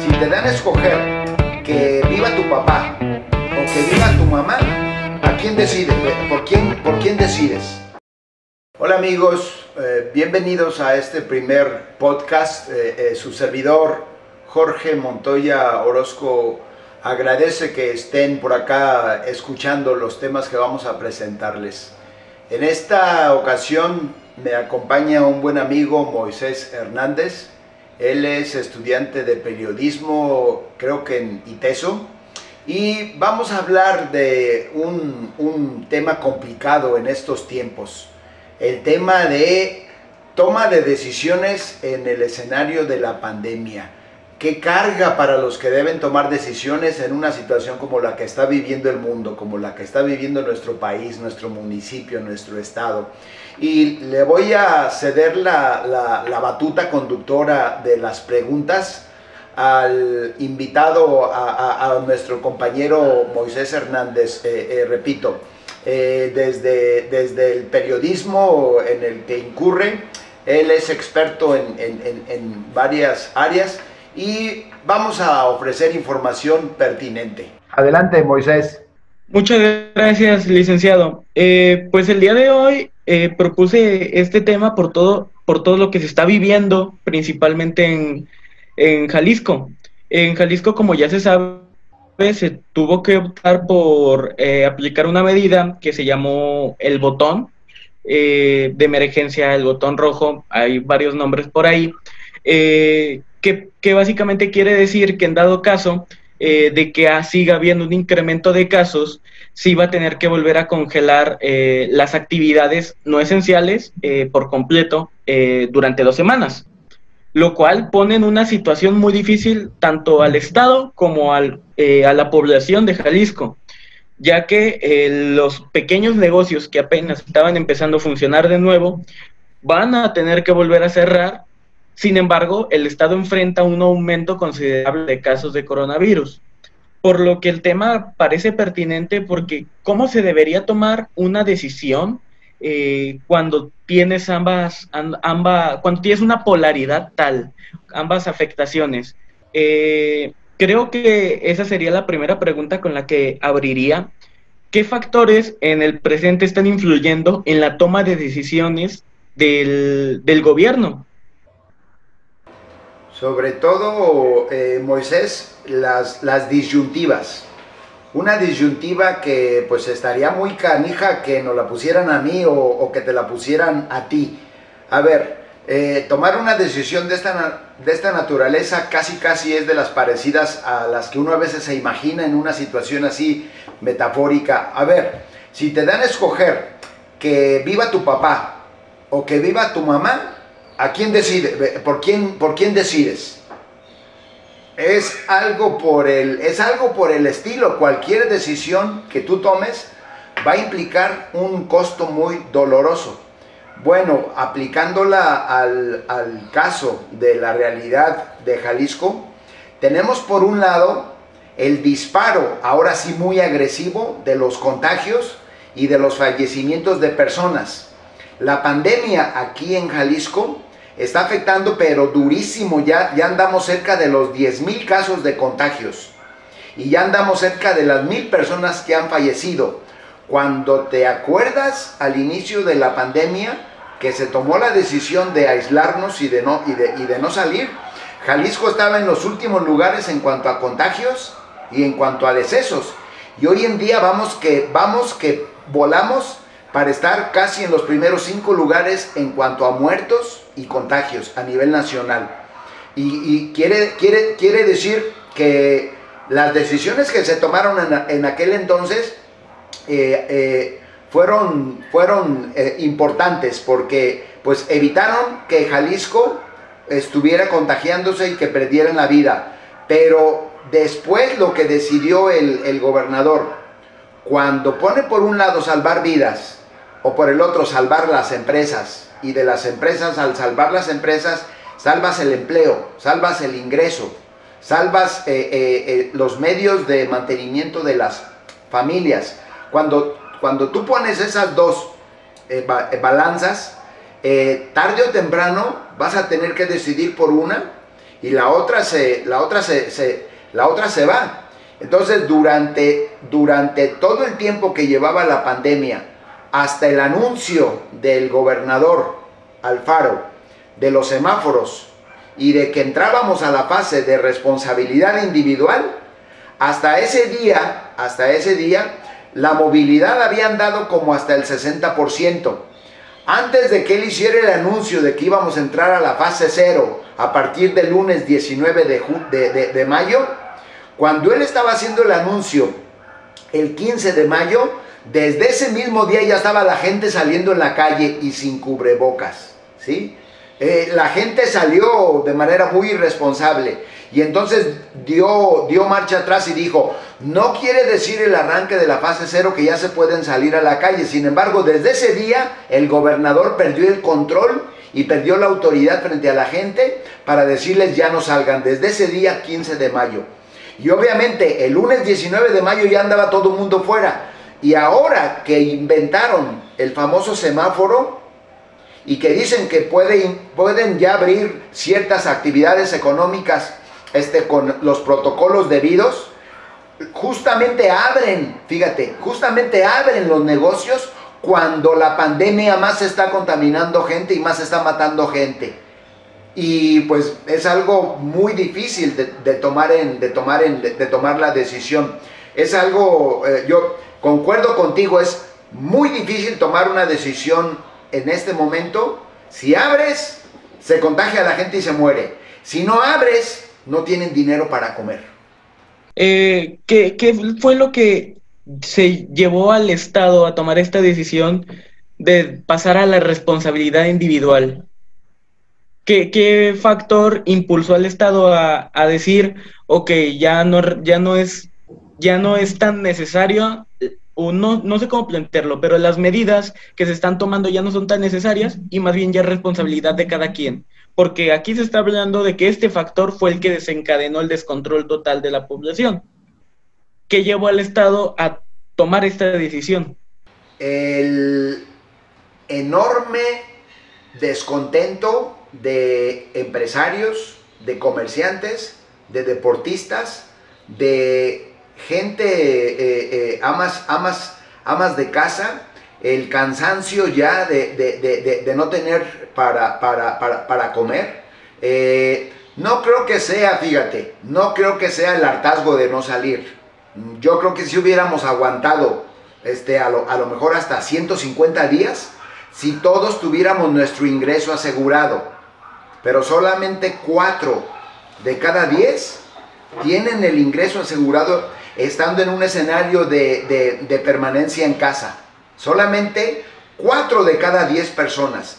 si te dan a escoger que viva tu papá o que viva tu mamá, ¿a quién decides? ¿Por quién, por quién decides? Hola amigos, eh, bienvenidos a este primer podcast. Eh, eh, su servidor Jorge Montoya Orozco agradece que estén por acá escuchando los temas que vamos a presentarles. En esta ocasión me acompaña un buen amigo Moisés Hernández. Él es estudiante de periodismo, creo que en ITESO. Y vamos a hablar de un, un tema complicado en estos tiempos. El tema de toma de decisiones en el escenario de la pandemia qué carga para los que deben tomar decisiones en una situación como la que está viviendo el mundo, como la que está viviendo nuestro país, nuestro municipio, nuestro estado. Y le voy a ceder la, batuta conductora de las preguntas al invitado, a, nuestro compañero Moisés Hernández, eh, eh, repito, eh, desde, desde el periodismo en el que incurre, él es experto en, en varias áreas y vamos a ofrecer información pertinente. Adelante, Moisés. Muchas gracias, licenciado. Eh, pues el día de hoy eh, propuse este tema por todo, por todo lo que se está viviendo, principalmente en, en Jalisco. En Jalisco, como ya se sabe, se tuvo que optar por eh, aplicar una medida que se llamó el botón de emergencia, el botón rojo, hay varios nombres por ahí, que, básicamente quiere decir que en dado caso eh, de que siga habiendo un incremento de casos, sí va a tener que volver a congelar eh, las actividades no esenciales eh, por completo durante dos semanas, lo cual pone en una situación muy difícil tanto al Estado como a la población de Jalisco, ya que los pequeños negocios que apenas estaban empezando a funcionar de nuevo van a tener que volver a cerrar sin embargo, el Estado enfrenta un aumento considerable de casos de coronavirus, por lo que el tema parece pertinente porque ¿cómo se debería tomar una decisión eh, cuando tienes ambas, ambas, cuando tienes una polaridad tal, ambas afectaciones? Eh, creo que esa sería la primera pregunta con la que abriría. ¿Qué factores en el presente están influyendo en la toma de decisiones del, del gobierno? Sobre todo, eh, Moisés, las, las disyuntivas. Una disyuntiva que pues estaría muy canija que nos la pusieran a mí o, que te la pusieran a ti. A ver, eh, tomar una decisión de esta, de esta naturaleza casi casi es de las parecidas a las que uno a veces se imagina en una situación así metafórica. A ver, si te dan a escoger que viva tu papá o que viva tu mamá, ¿A quién decide? ¿Por quién, por quién decides? Es algo, por el, es algo por el estilo. Cualquier decisión que tú tomes va a implicar un costo muy doloroso. Bueno, aplicándola al, al caso de la realidad de Jalisco, tenemos por un lado el disparo, ahora sí muy agresivo, de los contagios y de los fallecimientos de personas. La pandemia aquí en Jalisco está afectando, pero durísimo. Ya, ya andamos cerca de los 10 mil casos de contagios. Y ya andamos cerca de las mil personas que han fallecido. Cuando te acuerdas al inicio de la pandemia que se tomó la decisión de aislarnos y de no, y de no salir, Jalisco estaba en los últimos lugares en cuanto a contagios y en cuanto a decesos. Y hoy en día vamos que, vamos que volamos para estar casi en los primeros cinco lugares en cuanto a muertos y contagios a nivel nacional. Y, quiere, quiere, quiere decir que las decisiones que se tomaron en, aquel entonces eh, eh, fueron, fueron eh, importantes porque pues evitaron que Jalisco estuviera contagiándose y que perdieran la vida. Pero después lo que decidió el, el gobernador, cuando pone por un lado salvar vidas o por el otro salvar las empresas y de las empresas, al salvar las empresas, salvas el empleo, salvas el ingreso, salvas eh, eh, eh, los medios de mantenimiento de las familias. Cuando, cuando tú pones esas dos balanzas, tarde o temprano vas a tener que decidir por una y la otra se, la otra se, la otra se va. Entonces, durante, durante todo el tiempo que llevaba la pandemia, hasta el anuncio del gobernador Alfaro de los semáforos y de que entrábamos a la fase de responsabilidad individual, hasta ese día, hasta ese día, la movilidad había andado como hasta el 60%. Antes de que él hiciera el anuncio de que íbamos a entrar a la fase cero a partir del lunes 19 de, de, mayo, cuando él estaba haciendo el anuncio el 15 de mayo, desde ese mismo día ya estaba la gente saliendo en la calle y sin cubrebocas, ¿sí? Eh, la gente salió de manera muy irresponsable y entonces dio, dio marcha atrás y dijo, no quiere decir el arranque de la fase cero que ya se pueden salir a la calle. Sin embargo, desde ese día el gobernador perdió el control y perdió la autoridad frente a la gente para decirles ya no salgan. Desde ese día 15 de mayo. Y obviamente el lunes 19 de mayo ya andaba todo el mundo fuera. Y ahora que inventaron el famoso semáforo, y que dicen que pueden, pueden ya abrir ciertas actividades económicas este, con los protocolos debidos, justamente abren, fíjate, justamente abren los negocios cuando la pandemia más está contaminando gente y más está matando gente. Y pues es algo muy difícil de, tomar, en, de, tomar, en, de, tomar la decisión. Es algo, eh, yo concuerdo contigo, es muy difícil tomar una decisión en este momento, si abres, se contagia a la gente y se muere. Si no abres, no tienen dinero para comer. Eh, ¿qué, fue lo que se llevó al Estado a tomar esta decisión de pasar a la responsabilidad individual? ¿Qué, factor impulsó al Estado a, decir, ok, ya no, ya no es ya no es tan necesario o no, no sé cómo plantearlo, pero las medidas que se están tomando ya no son tan necesarias y más bien ya es responsabilidad de cada quien. Porque aquí se está hablando de que este factor fue el que desencadenó el descontrol total de la población, que llevó al Estado a tomar esta decisión. El enorme descontento de empresarios, de comerciantes, de deportistas, de gente, eh, eh, amas, amas, amas de casa, el cansancio ya de, no tener para, para, comer. Eh, no creo que sea, fíjate, no creo que sea el hartazgo de no salir. Yo creo que si hubiéramos aguantado este, a, lo, a lo mejor hasta 150 días, si todos tuviéramos nuestro ingreso asegurado, pero solamente 4 de cada 10 tienen el ingreso asegurado estando en un escenario de, permanencia en casa. Solamente 4 de cada 10 personas.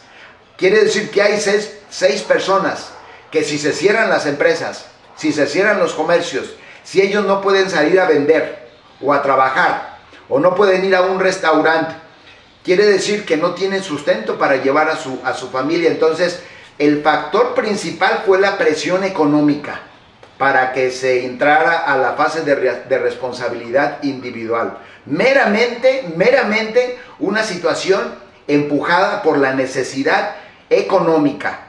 Quiere decir que hay 6 personas que si se cierran las empresas, si se cierran los comercios, si ellos no pueden salir a vender o a trabajar o no pueden ir a un restaurante, quiere decir que no tienen sustento para llevar a su, a su familia. Entonces, el factor principal fue la presión económica para que se entrara a la fase de, responsabilidad individual. Meramente, meramente una situación empujada por la necesidad económica.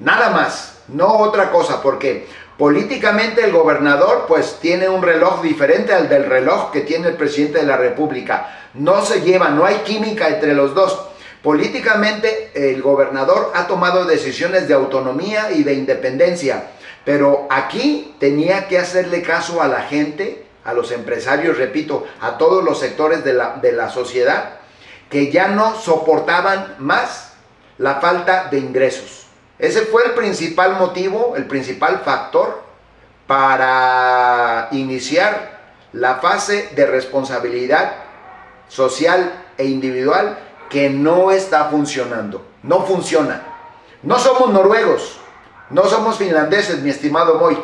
Nada más, no otra cosa, porque políticamente el gobernador pues tiene un reloj diferente al del reloj que tiene el presidente de la República. No se lleva, no hay química entre los dos. Políticamente el gobernador ha tomado decisiones de autonomía y de independencia pero aquí tenía que hacerle caso a la gente, a los empresarios, repito, a todos los sectores de la, sociedad, que ya no soportaban más la falta de ingresos. Ese fue el principal motivo, el principal factor para iniciar la fase de responsabilidad social e individual que no está funcionando. No funciona. No somos noruegos, no somos finlandeses, mi estimado Moy. Eh,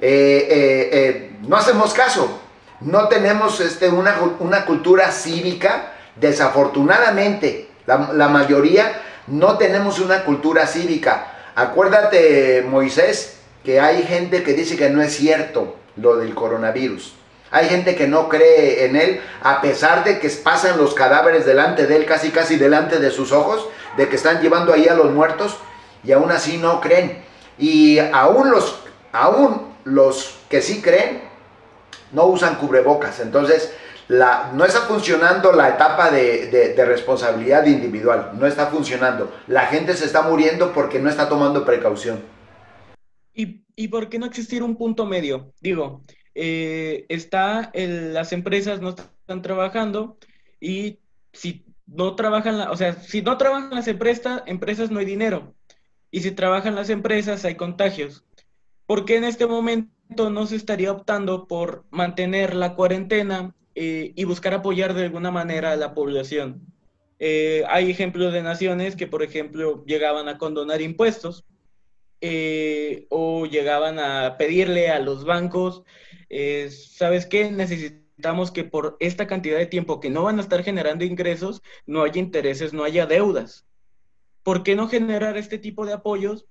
eh, eh, no hacemos caso. No tenemos este, una, una cultura cívica. Desafortunadamente, la, la mayoría no tenemos una cultura cívica. Acuérdate, Moisés, que hay gente que dice que no es cierto lo del coronavirus. Hay gente que no cree en él, a pesar de que pasan los cadáveres delante de él, casi casi delante de sus ojos, de que están llevando ahí a los muertos, y aún así no creen. Y aún los, aún los que sí creen no usan cubrebocas. Entonces, la, no está funcionando la etapa de, responsabilidad individual, no está funcionando. La gente se está muriendo porque no está tomando precaución. ¿Y, y por qué no existir un punto medio? Digo, eh, está las empresas no están trabajando y si no trabajan, o sea, si no trabajan las empresas, empresas no hay dinero. Y si trabajan las empresas hay contagios. ¿Por qué en este momento no se estaría optando por mantener la cuarentena eh, y buscar apoyar de alguna manera a la población. Eh, hay ejemplos de naciones que, por ejemplo, llegaban a condonar impuestos eh, o llegaban a pedirle a los bancos, ¿sabes qué? Necesitamos que por esta cantidad de tiempo que no van a estar generando ingresos, no haya intereses, no haya deudas. ¿Por qué no generar este tipo de apoyos?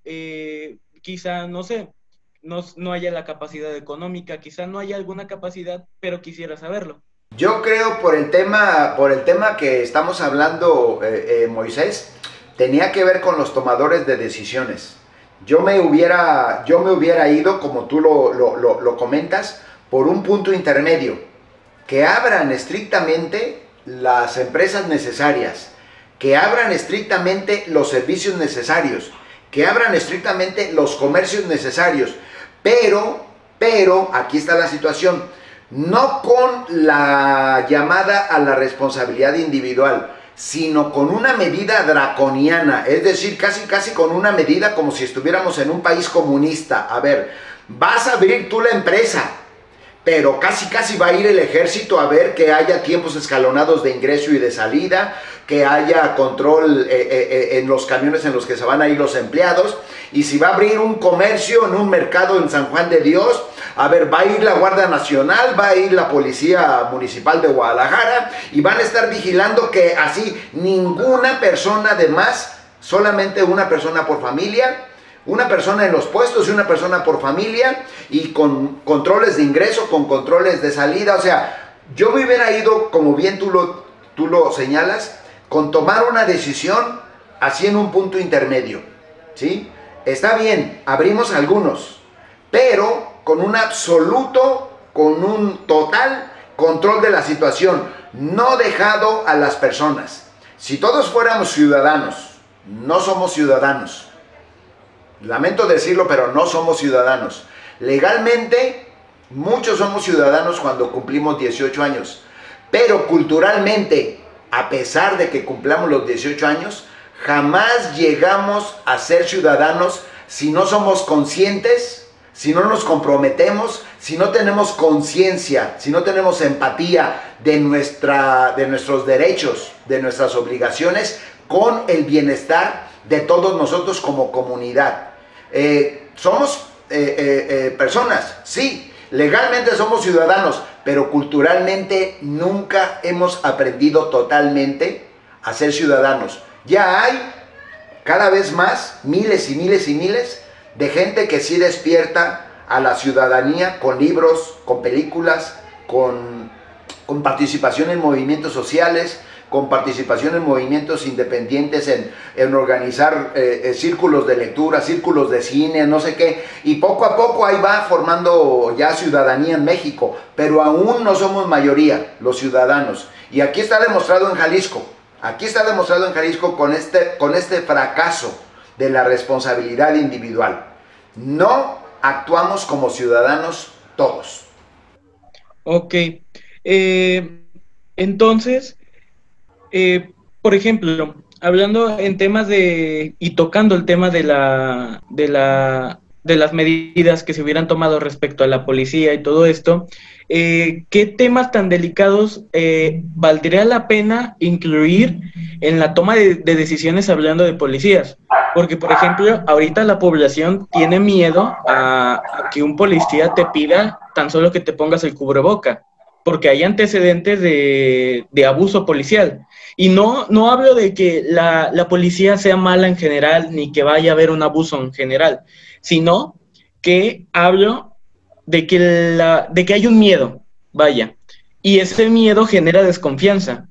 quizá, no sé, no, no, haya la capacidad económica, quizá no haya alguna capacidad, pero quisiera saberlo. Yo creo por el tema, por el tema que estamos hablando, eh, eh, Moisés, tenía que ver con los tomadores de decisiones. Yo me hubiera, yo me hubiera ido, como tú lo, lo comentas, por un punto intermedio, que abran estrictamente las empresas necesarias, que abran estrictamente los servicios necesarios, que abran estrictamente los comercios necesarios. Pero, pero, aquí está la situación no con la llamada a la responsabilidad individual, sino con una medida draconiana, es decir, casi casi con una medida como si estuviéramos en un país comunista. A ver, vas a abrir tú la empresa, pero casi casi va a ir el ejército a ver que haya tiempos escalonados de ingreso y de salida, que haya control eh, eh, eh, en los camiones en los que se van a ir los empleados, y si va a abrir un comercio en un mercado en San Juan de Dios, a ver, va a ir la Guardia Nacional, va a ir la Policía Municipal de Guadalajara y van a estar vigilando que así ninguna persona de más, solamente una persona por familia, una persona en los puestos y una persona por familia y con controles de ingreso, con controles de salida. O sea, yo me hubiera ido, como bien tú lo, tú lo señalas, con tomar una decisión así en un punto intermedio. ¿Sí? Está bien, abrimos algunos, pero con un absoluto, con un total control de la situación, no dejado a las personas. Si todos fuéramos ciudadanos, no somos ciudadanos. Lamento decirlo, pero no somos ciudadanos. Legalmente, muchos somos ciudadanos cuando cumplimos 18 años, pero culturalmente, a pesar de que cumplamos los 18 años, jamás llegamos a ser ciudadanos si no somos conscientes si no nos comprometemos, si no tenemos conciencia, si no tenemos empatía de, nuestra, de nuestros derechos, de nuestras obligaciones, con el bienestar de todos nosotros como comunidad. Eh, somos eh, eh, personas, sí, legalmente somos ciudadanos, pero culturalmente nunca hemos aprendido totalmente a ser ciudadanos. Ya hay cada vez más miles y miles y miles de gente que sí despierta a la ciudadanía con libros, con películas, con, con participación en movimientos sociales, con participación en movimientos independientes, en, organizar eh, eh, círculos de lectura, círculos de cine, no sé qué. Y poco a poco ahí va formando ya ciudadanía en México, pero aún no somos mayoría los ciudadanos. Y aquí está demostrado en Jalisco, aquí está demostrado en Jalisco con este, con este fracaso de la responsabilidad individual. No actuamos como ciudadanos todos. Ok. Eh, entonces, eh, por ejemplo, hablando en temas de y tocando el tema de la de la de las medidas que se hubieran tomado respecto a la policía y todo esto, eh, ¿qué temas tan delicados eh, valdría la pena incluir en la toma de, decisiones hablando de policías? Porque, por ejemplo, ahorita la población tiene miedo a, que un policía te pida tan solo que te pongas el cubreboca, porque hay antecedentes de, abuso policial. Y no, no hablo de que la, la policía sea mala en general, ni que vaya a haber un abuso en general sino que hablo de que, la, de que hay un miedo, vaya, y ese miedo genera desconfianza.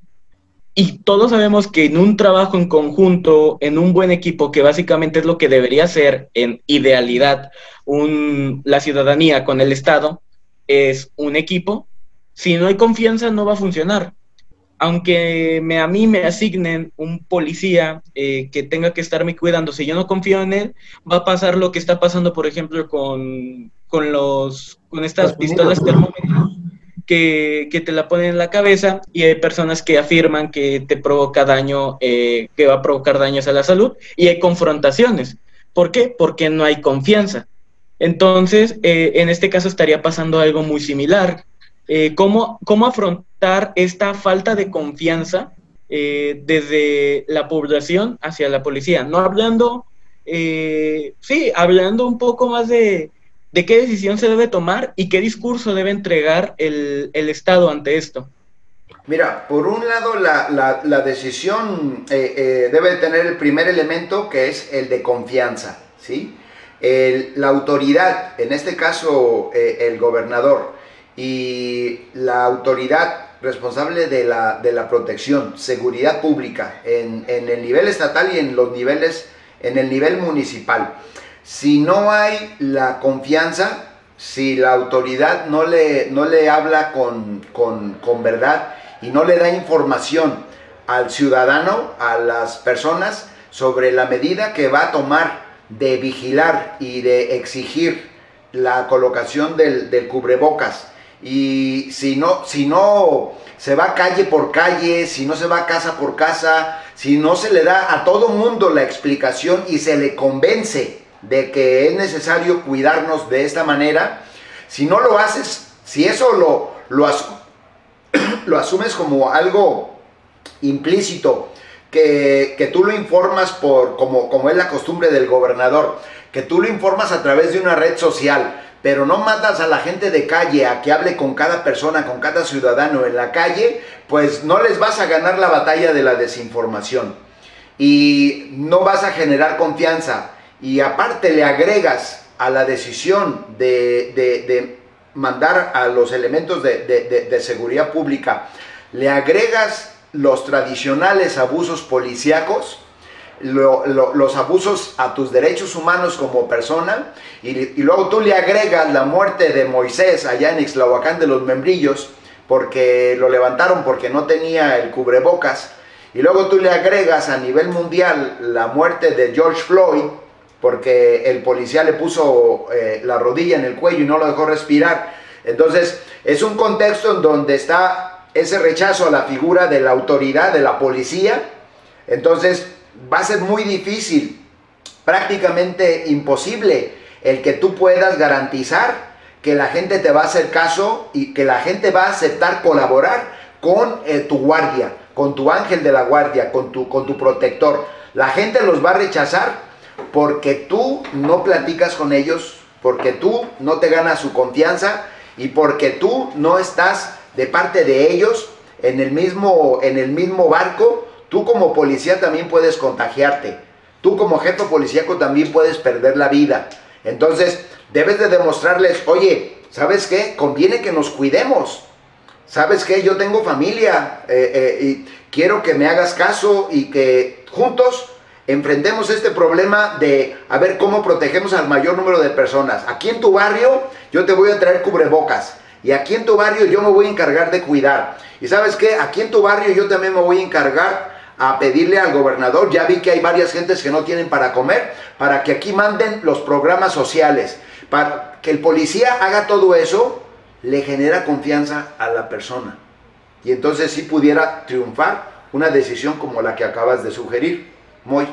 y todos sabemos que en un trabajo en conjunto, en un buen equipo, que básicamente es lo que debería ser en idealidad un, la ciudadanía con el Estado, es un equipo, si no hay confianza no va a funcionar. Aunque me, a mí me asignen un policía eh, que tenga que estarme cuidando, si yo no confío en él, va a pasar lo que está pasando, por ejemplo, con, con, los, con estas pistolas termómetros que, que, te la ponen en la cabeza y hay personas que afirman que te provoca daño, eh, que va a provocar daños a la salud y hay confrontaciones. ¿Por qué? Porque no hay confianza. Entonces, eh, en este caso estaría pasando algo muy similar. Eh, ¿cómo, ¿Cómo afrontar esta falta de confianza desde la población hacia la policía? No hablando, sí, hablando un poco más de, de qué decisión se debe tomar y qué discurso debe entregar el, Estado ante esto. Mira, por un lado la, decisión eh, eh, debe tener el primer elemento que es el de confianza, ¿sí? la autoridad, en este caso eh, el gobernador y la autoridad responsable de la, de la protección, seguridad pública en, en el nivel estatal y en los niveles, en el nivel municipal si no hay la confianza, si la autoridad no le, no le habla con, verdad y no le da información al ciudadano, a las personas, sobre la medida que va a tomar de vigilar y de exigir la colocación del, del cubrebocas. Y si no, si no se va calle por calle, si no se va casa por casa, si no se le da a todo mundo la explicación y se le convence de que es necesario cuidarnos de esta manera, si no lo haces, si eso lo, lo, asumes como algo implícito, que, tú lo informas por, como, como es la costumbre del gobernador, que tú lo informas a través de una red social, pero no mandas a la gente de calle a que hable con cada persona, con cada ciudadano en la calle, pues no les vas a ganar la batalla de la desinformación. Y no vas a generar confianza. Y aparte le agregas a la decisión de, mandar a los elementos de, seguridad pública, le agregas los tradicionales abusos policíacos, los abusos a tus derechos humanos como persona, y, luego tú le agregas la muerte de Moisés allá en Ixtlahuacán de los Membrillos, porque lo levantaron porque no tenía el cubrebocas, y luego tú le agregas a nivel mundial la muerte de George Floyd, porque el policía le puso eh, la rodilla en el cuello y no lo dejó respirar. Entonces, es un contexto en donde está ese rechazo a la figura de la autoridad, de la policía. Entonces, va a ser muy difícil, prácticamente imposible, el que tú puedas garantizar que la gente te va a hacer caso y que la gente va a aceptar colaborar con eh, tu guardia, con tu ángel de la guardia, con tu, con tu protector. La gente los va a rechazar porque tú no platicas con ellos, porque tú no te ganas su confianza y porque tú no estás de parte de ellos en el mismo, en el mismo barco, tú como policía también puedes contagiarte. Tú como jefe policíaco también puedes perder la vida. Entonces, debes de demostrarles, oye, ¿sabes qué? Conviene que nos cuidemos. ¿Sabes qué? Yo tengo familia eh, eh, y quiero que me hagas caso y que juntos enfrentemos este problema de a ver cómo protegemos al mayor número de personas. Aquí en tu barrio yo te voy a traer cubrebocas y aquí en tu barrio yo me voy a encargar de cuidar. Y sabes qué, aquí en tu barrio yo también me voy a encargar a pedirle al gobernador, ya vi que hay varias gentes que no tienen para comer, para que aquí manden los programas sociales, para que el policía haga todo eso, le genera confianza a la persona. Y entonces sí pudiera triunfar una decisión como la que acabas de sugerir. Muy.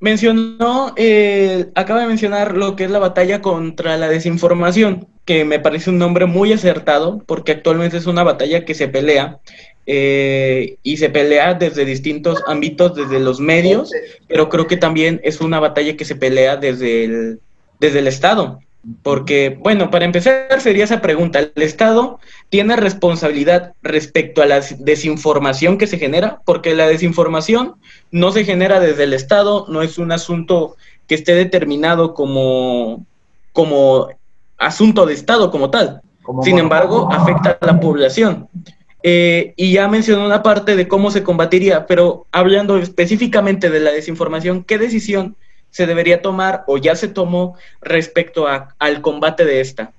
Mencionó, eh, acaba de mencionar lo que es la batalla contra la desinformación, que me parece un nombre muy acertado, porque actualmente es una batalla que se pelea eh, y se pelea desde distintos ámbitos, desde los medios, pero creo que también es una batalla que se pelea desde el, desde el Estado. Porque, bueno, para empezar sería esa pregunta, ¿el Estado tiene responsabilidad respecto a la desinformación que se genera? Porque la desinformación no se genera desde el Estado, no es un asunto que esté determinado como, como asunto de Estado como tal. Sin embargo, afecta a la población. Eh, y ya mencionó una parte de cómo se combatiría, pero hablando específicamente de la desinformación, ¿qué decisión se debería tomar o ya se tomó respecto al combate de esta?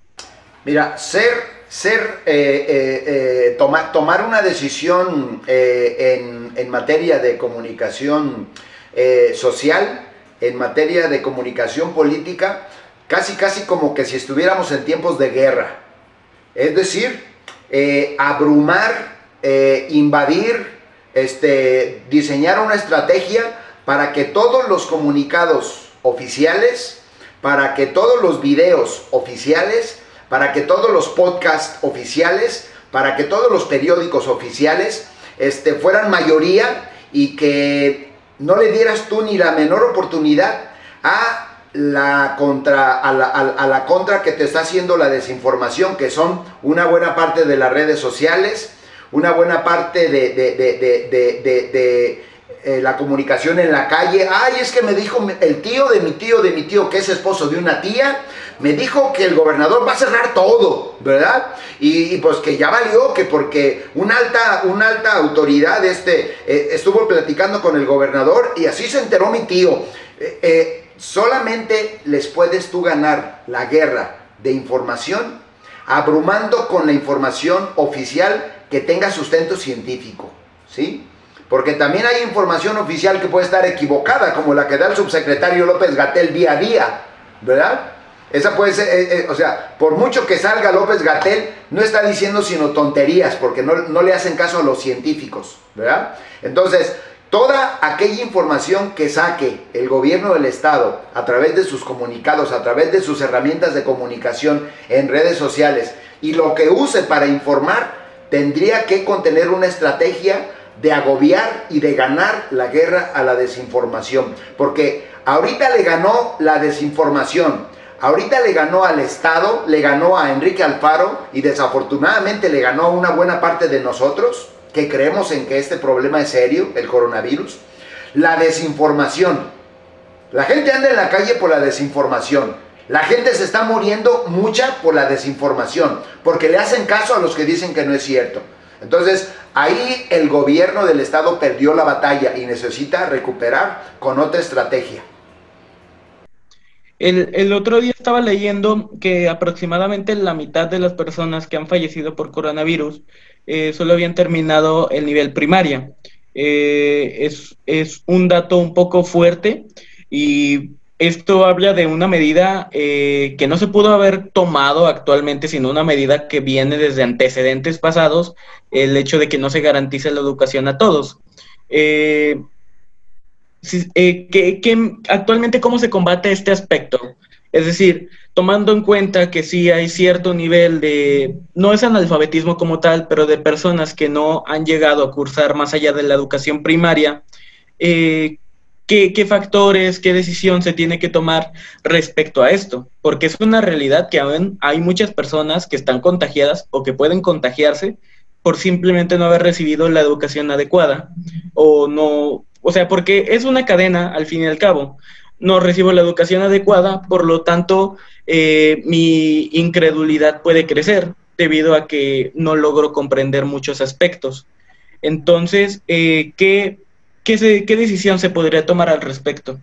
Mira, ser, ser eh, eh, tomar una decisión en, en, materia de comunicación social, en materia de comunicación política, casi casi como que si estuviéramos en tiempos de guerra. Es decir, eh, abrumar, eh, invadir, este, diseñar una estrategia para que todos los comunicados oficiales, para que todos los videos oficiales, para que todos los podcasts oficiales, para que todos los periódicos oficiales este, fueran mayoría y que no le dieras tú ni la menor oportunidad a la contra, a la, contra que te está haciendo la desinformación, que son una buena parte de las redes sociales, una buena parte de, de, eh, la comunicación en la calle. Ay, es que me dijo el tío de mi tío, de mi tío, que es esposo de una tía, me dijo que el gobernador va a cerrar todo, ¿verdad? Y, pues que ya valió, que porque una alta, alta autoridad este, eh, estuvo platicando con el gobernador y así se enteró mi tío. Eh, solamente les puedes tú ganar la guerra de información abrumando con la información oficial que tenga sustento científico, ¿sí? Porque también hay información oficial que puede estar equivocada, como la que da el subsecretario López Gatel día a día, ¿verdad? Esa puede ser, eh, eh, o sea, por mucho que salga López Gatel, no está diciendo sino tonterías, porque no, no le hacen caso a los científicos, ¿verdad? Entonces, Toda aquella información que saque el gobierno del Estado a través de sus comunicados, a través de sus herramientas de comunicación en redes sociales y lo que use para informar, tendría que contener una estrategia de agobiar y de ganar la guerra a la desinformación. Porque ahorita le ganó la desinformación, ahorita le ganó al Estado, le ganó a Enrique Alfaro y desafortunadamente le ganó a una buena parte de nosotros que creemos en que este problema es serio, el coronavirus, la desinformación. La gente anda en la calle por la desinformación. La gente se está muriendo mucha por la desinformación, porque le hacen caso a los que dicen que no es cierto. Entonces, ahí el gobierno del estado perdió la batalla y necesita recuperar con otra estrategia. El, otro día estaba leyendo que aproximadamente la mitad de las personas que han fallecido por coronavirus eh, solo habían terminado el nivel primaria. Eh, es, un dato un poco fuerte y esto habla de una medida eh, que no se pudo haber tomado actualmente, sino una medida que viene desde antecedentes pasados, el hecho de que no se garantice la educación a todos. que, actualmente, ¿cómo se combate este aspecto? Es decir, tomando en cuenta que sí hay cierto nivel de, no es analfabetismo como tal, pero de personas que no han llegado a cursar más allá de la educación primaria, eh, ¿qué, factores, qué decisión se tiene que tomar respecto a esto? Porque es una realidad que aún hay muchas personas que están contagiadas o que pueden contagiarse por simplemente no haber recibido la educación adecuada o no, o sea, porque es una cadena al fin y al cabo no recibo la educación adecuada, por lo tanto eh, mi incredulidad puede crecer debido a que no logro comprender muchos aspectos. Entonces, eh, ¿qué, qué, decisión se podría tomar al respecto?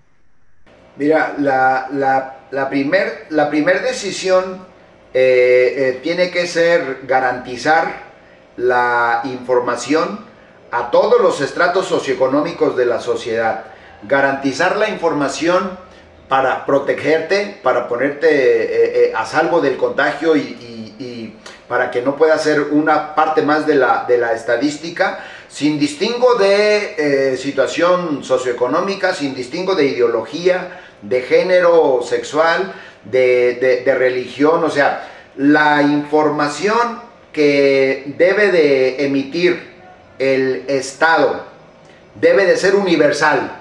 Mira, la, la, la primer, la primer decisión eh, tiene que ser garantizar la información a todos los estratos socioeconómicos de la sociedad garantizar la información para protegerte, para ponerte eh, eh, a salvo del contagio y, para que no pueda ser una parte más de la, de la estadística, sin distingo de eh, situación socioeconómica, sin distingo de ideología, de género sexual, de, de religión, o sea, la información que debe de emitir el Estado debe de ser universal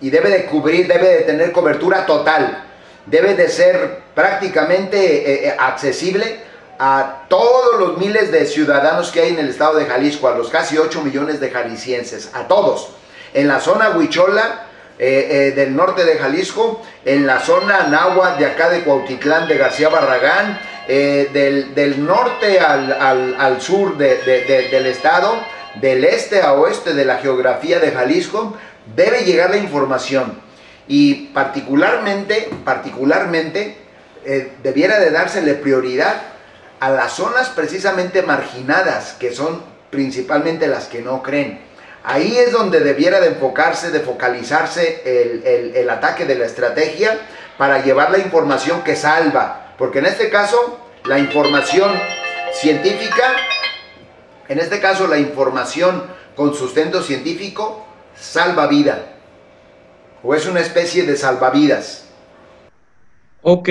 y debe de cubrir, debe de tener cobertura total, debe de ser prácticamente eh, eh, accesible a todos los miles de ciudadanos que hay en el estado de Jalisco, a los casi 8 millones de jaliscienses, a todos. En la zona Huichola, eh, del norte de Jalisco, en la zona Náhuatl de acá de Cuautitlán de García Barragán, eh, del, norte al, sur del estado, del este a oeste de la geografía de Jalisco, debe llegar la información. Y particularmente, particularmente, eh, debiera de dársele prioridad a las zonas precisamente marginadas, que son principalmente las que no creen. Ahí es donde debiera de enfocarse, de focalizarse el, ataque de la estrategia para llevar la información que salva. Porque en este caso, la información científica, en este caso la información con sustento científico, salva vida. O es una especie de salvavidas. Ok.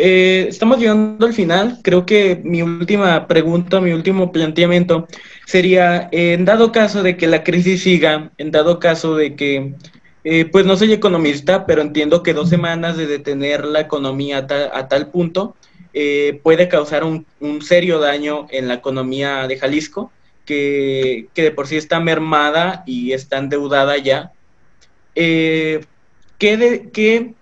Eh, estamos llegando al final. Creo que mi última pregunta, mi último planteamiento sería, en dado caso de que la crisis siga, en dado caso de que, eh, pues no soy economista, pero entiendo que dos semanas de detener la economía a, tal punto eh, puede causar un, serio daño en la economía de Jalisco, que, de por sí está mermada y está endeudada ya. ¿qué, de, qué,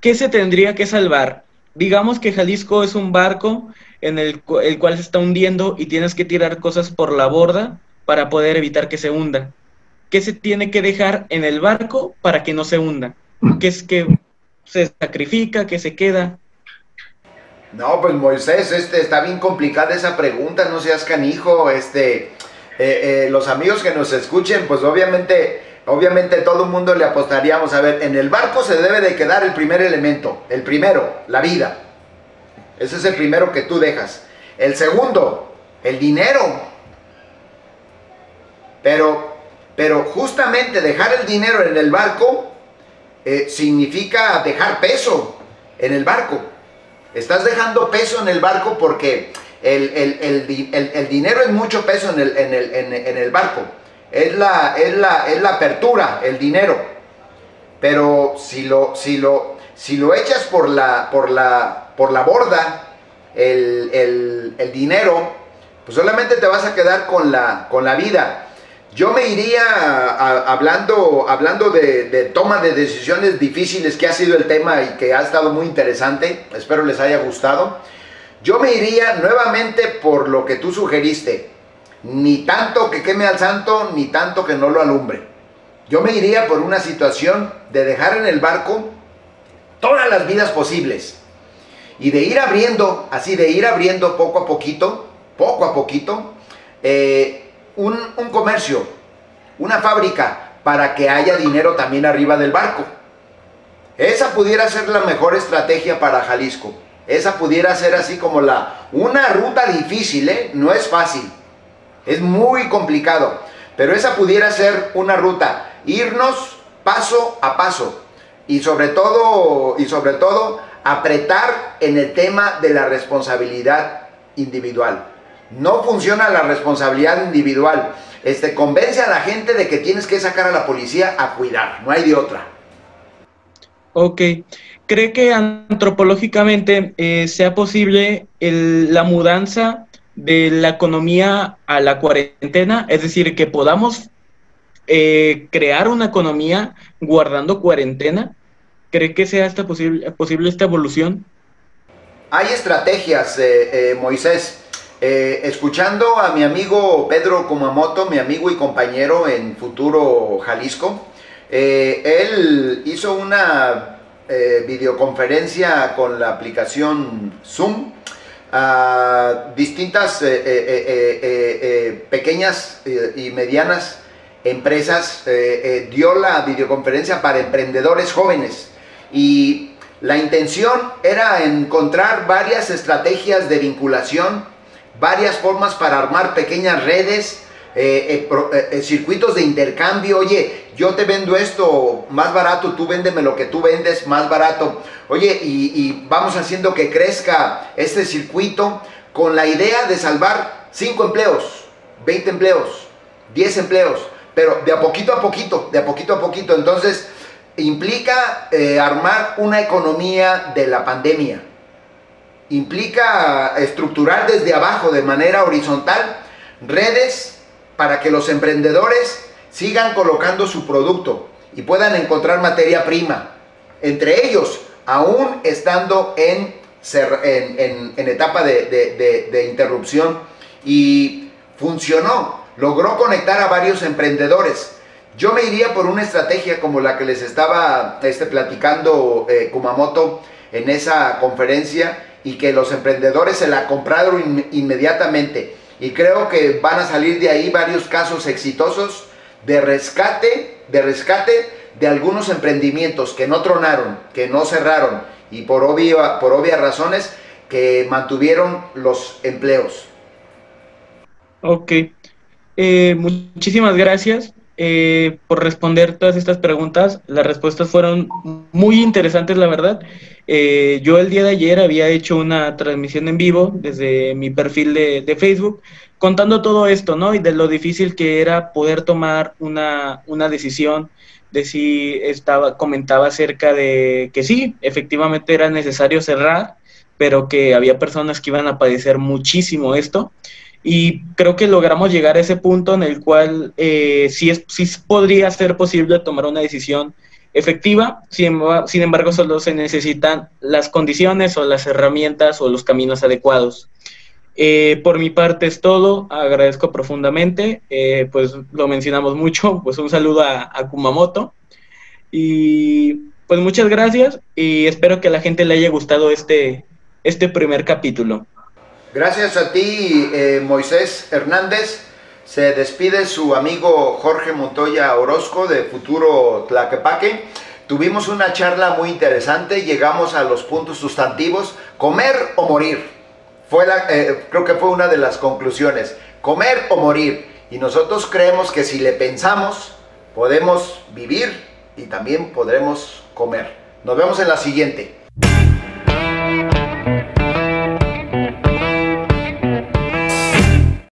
¿Qué se tendría que salvar? Digamos que Jalisco es un barco en el, cual se está hundiendo y tienes que tirar cosas por la borda para poder evitar que se hunda. ¿Qué se tiene que dejar en el barco para que no se hunda? ¿Qué es que se sacrifica, que se queda? No, pues Moisés, este, está bien complicada esa pregunta, no seas canijo, este, eh, eh, los amigos que nos escuchen, pues obviamente, obviamente todo el mundo le apostaríamos, a ver, en el barco se debe de quedar el primer elemento, el primero, la vida. Ese es el primero que tú dejas. El segundo, el dinero. Pero, pero justamente dejar el dinero en el barco eh, significa dejar peso en el barco. Estás dejando peso en el barco porque el, dinero es mucho peso en el, en el, barco. Es la, es, la, es la apertura, el dinero. Pero si lo, si lo, si lo echas por la, por la, por la borda, el, dinero, pues solamente te vas a quedar con la, con la vida. Yo me iría hablando, hablando de, toma de decisiones difíciles, que ha sido el tema y que ha estado muy interesante. Espero les haya gustado. Yo me iría nuevamente por lo que tú sugeriste. Ni tanto que queme al santo, ni tanto que no lo alumbre. Yo me iría por una situación de dejar en el barco todas las vidas posibles. Y de ir abriendo, así de ir abriendo poco a poquito, poco a poquito, eh, un, un comercio, una fábrica, para que haya dinero también arriba del barco. Esa pudiera ser la mejor estrategia para Jalisco. Esa pudiera ser así como la una ruta difícil, ¿eh? no es fácil. Es muy complicado, pero esa pudiera ser una ruta irnos paso a paso y sobre todo y sobre todo apretar en el tema de la responsabilidad individual. No funciona la responsabilidad individual. Este convence a la gente de que tienes que sacar a la policía a cuidar, no hay de otra. Ok. ¿Cree que antropológicamente eh, sea posible la mudanza de la economía a la cuarentena? Es decir, que podamos eh, crear una economía guardando cuarentena. ¿Cree que sea esta posible, posible esta evolución? Hay estrategias, eh, Moisés. escuchando a mi amigo Pedro Kumamoto, mi amigo y compañero en Futuro Jalisco, él hizo una eh, videoconferencia con la aplicación Zoom a distintas eh, eh, pequeñas y medianas empresas. dio la videoconferencia para emprendedores jóvenes y la intención era encontrar varias estrategias de vinculación, varias formas para armar pequeñas redes, circuitos de intercambio. Oye, yo te vendo esto más barato, tú véndeme lo que tú vendes más barato. Oye, y, vamos haciendo que crezca este circuito con la idea de salvar 5 empleos, 20 empleos, 10 empleos, pero de a poquito a poquito, de a poquito a poquito. Entonces, implica eh, armar una economía de la pandemia. Implica estructurar desde abajo, de manera horizontal, redes para que los emprendedores sigan colocando su producto y puedan encontrar materia prima. Entre ellos, aún estando en en, etapa de, interrupción y funcionó. Logró conectar a varios emprendedores. Yo me iría por una estrategia como la que les estaba este, platicando eh, Kumamoto en esa conferencia y que los emprendedores se la compraron inmediatamente. Y creo que van a salir de ahí varios casos exitosos de rescate, de rescate de algunos emprendimientos que no tronaron, que no cerraron y por, obvia, por obvias razones que mantuvieron los empleos. Ok, eh, muchísimas gracias eh, por responder todas estas preguntas. Las respuestas fueron muy interesantes, la verdad. Eh, yo el día de ayer había hecho una transmisión en vivo desde mi perfil de, de, Facebook contando todo esto, ¿no? Y de lo difícil que era poder tomar una, una decisión de si estaba, comentaba acerca de que sí, efectivamente era necesario cerrar, pero que había personas que iban a padecer muchísimo esto. Y creo que logramos llegar a ese punto en el cual eh, sí, es, sí podría ser posible tomar una decisión efectiva, sin, sin embargo solo se necesitan las condiciones o las herramientas o los caminos adecuados. Eh, por mi parte es todo, agradezco profundamente, eh, pues lo mencionamos mucho, pues un saludo a, Kumamoto y pues muchas gracias y espero que a la gente le haya gustado este, este primer capítulo. Gracias a ti, eh, Moisés Hernández. Se despide su amigo Jorge Montoya Orozco de Futuro Tlaquepaque. Tuvimos una charla muy interesante, llegamos a los puntos sustantivos, comer o morir fue la, eh, creo que fue una de las conclusiones, comer o morir. Y nosotros creemos que si le pensamos, podemos vivir y también podremos comer. Nos vemos en la siguiente.